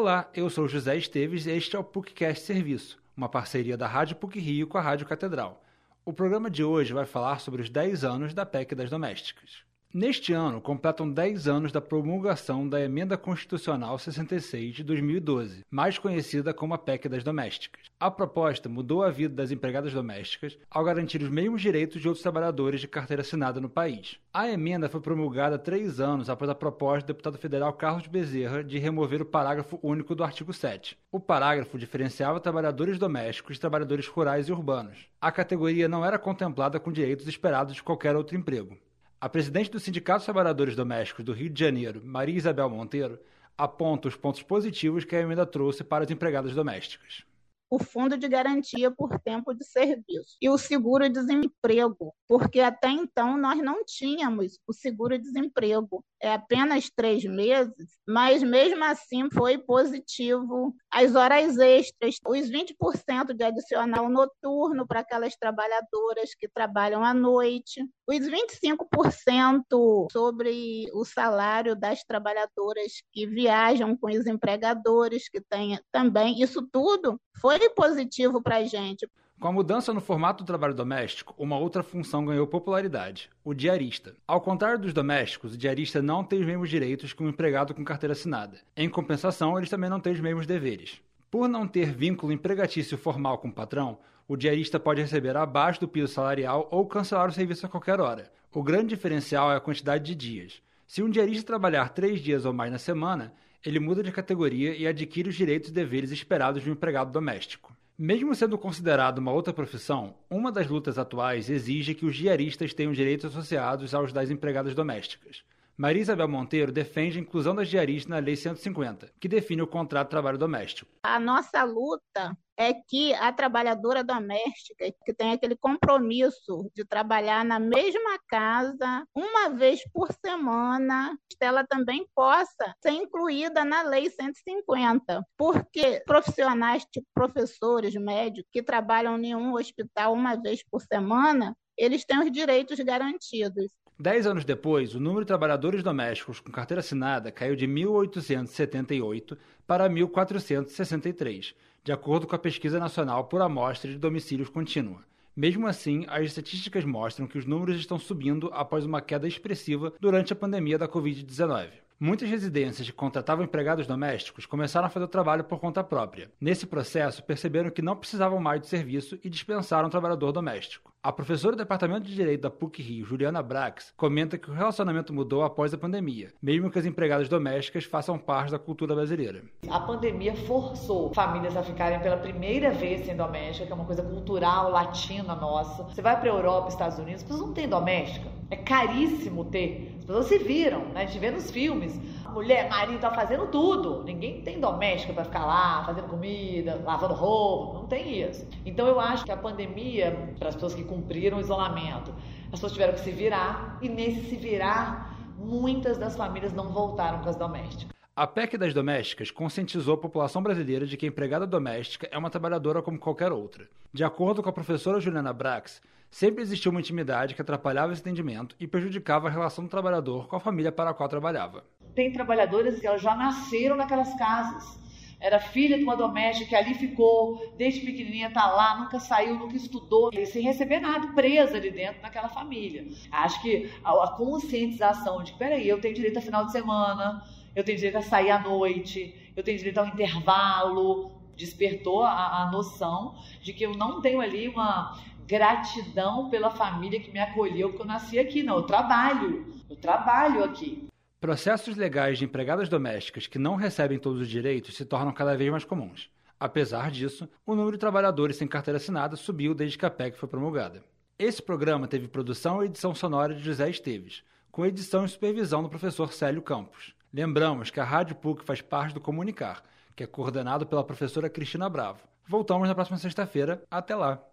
Olá, eu sou José Esteves e este é o PUCcast Serviço, uma parceria da Rádio PUC Rio com a Rádio Catedral. O programa de hoje vai falar sobre os 10 anos da PEC das Domésticas. Neste ano, completam 10 anos da promulgação da Emenda Constitucional 66 de 2012, mais conhecida como a PEC das Domésticas. A proposta mudou a vida das empregadas domésticas ao garantir os mesmos direitos de outros trabalhadores de carteira assinada no país. A emenda foi promulgada três anos após a proposta do deputado federal Carlos Bezerra de remover o parágrafo único do artigo 7. O parágrafo diferenciava trabalhadores domésticos de trabalhadores rurais e urbanos. A categoria não era contemplada com direitos esperados de qualquer outro emprego. A presidente do Sindicato dos Trabalhadores Domésticos do Rio de Janeiro, Maria Isabel Monteiro, aponta os pontos positivos que a emenda trouxe para as empregadas domésticas o fundo de garantia por tempo de serviço e o seguro-desemprego, porque até então nós não tínhamos o seguro-desemprego. É apenas três meses, mas mesmo assim foi positivo. As horas extras, os 20% de adicional noturno para aquelas trabalhadoras que trabalham à noite, os 25% sobre o salário das trabalhadoras que viajam com os empregadores, que têm também. Isso tudo foi positivo para a gente. Com a mudança no formato do trabalho doméstico, uma outra função ganhou popularidade: o diarista. Ao contrário dos domésticos, o diarista não tem os mesmos direitos que um empregado com carteira assinada. Em compensação, eles também não têm os mesmos deveres. Por não ter vínculo empregatício formal com o patrão, o diarista pode receber abaixo do piso salarial ou cancelar o serviço a qualquer hora. O grande diferencial é a quantidade de dias. Se um diarista trabalhar três dias ou mais na semana, ele muda de categoria e adquire os direitos e deveres esperados de um empregado doméstico. Mesmo sendo considerado uma outra profissão, uma das lutas atuais exige que os diaristas tenham direitos associados aos das empregadas domésticas. Maria Isabel Monteiro defende a inclusão das diaristas na Lei 150, que define o contrato de trabalho doméstico. A nossa luta é que a trabalhadora doméstica, que tem aquele compromisso de trabalhar na mesma casa uma vez por semana, ela também possa ser incluída na Lei 150. Porque profissionais, tipo professores, médicos, que trabalham em um hospital uma vez por semana, eles têm os direitos garantidos. Dez anos depois, o número de trabalhadores domésticos com carteira assinada caiu de 1.878 para 1.463, de acordo com a Pesquisa Nacional por Amostra de Domicílios Contínua. Mesmo assim, as estatísticas mostram que os números estão subindo após uma queda expressiva durante a pandemia da Covid-19. Muitas residências que contratavam empregados domésticos começaram a fazer o trabalho por conta própria. Nesse processo, perceberam que não precisavam mais de serviço e dispensaram o trabalhador doméstico. A professora do Departamento de Direito da PUC Rio, Juliana Brax, comenta que o relacionamento mudou após a pandemia, mesmo que as empregadas domésticas façam parte da cultura brasileira. A pandemia forçou famílias a ficarem pela primeira vez sem doméstica, que é uma coisa cultural latina nossa. Você vai para a Europa, Estados Unidos, as pessoas não têm doméstica. É caríssimo ter. As pessoas se viram, né? A gente vê nos filmes. Mulher, marido tá fazendo tudo. Ninguém tem doméstica para ficar lá, fazendo comida, lavando roupa. Não tem isso. Então eu acho que a pandemia, para as pessoas que cumpriram o isolamento, as pessoas tiveram que se virar. E nesse se virar, muitas das famílias não voltaram para as domésticas. A PEC das domésticas conscientizou a população brasileira de que a empregada doméstica é uma trabalhadora como qualquer outra. De acordo com a professora Juliana Brax, sempre existiu uma intimidade que atrapalhava esse entendimento e prejudicava a relação do trabalhador com a família para a qual trabalhava. Tem trabalhadoras que elas já nasceram naquelas casas. Era filha de uma doméstica que ali ficou, desde pequenininha está lá, nunca saiu, nunca estudou, sem receber nada, presa ali dentro daquela família. Acho que a, conscientização de, peraí, eu tenho direito a final de semana, eu tenho direito a sair à noite, eu tenho direito ao intervalo. Despertou a, a noção de que eu não tenho ali uma gratidão pela família que me acolheu, porque eu nasci aqui, não. Eu trabalho, eu trabalho aqui. Processos legais de empregadas domésticas que não recebem todos os direitos se tornam cada vez mais comuns. Apesar disso, o número de trabalhadores sem carteira assinada subiu desde que a PEC foi promulgada. Esse programa teve produção e edição sonora de José Esteves, com edição e supervisão do professor Célio Campos. Lembramos que a Rádio PUC faz parte do Comunicar, que é coordenado pela professora Cristina Bravo. Voltamos na próxima sexta-feira. Até lá!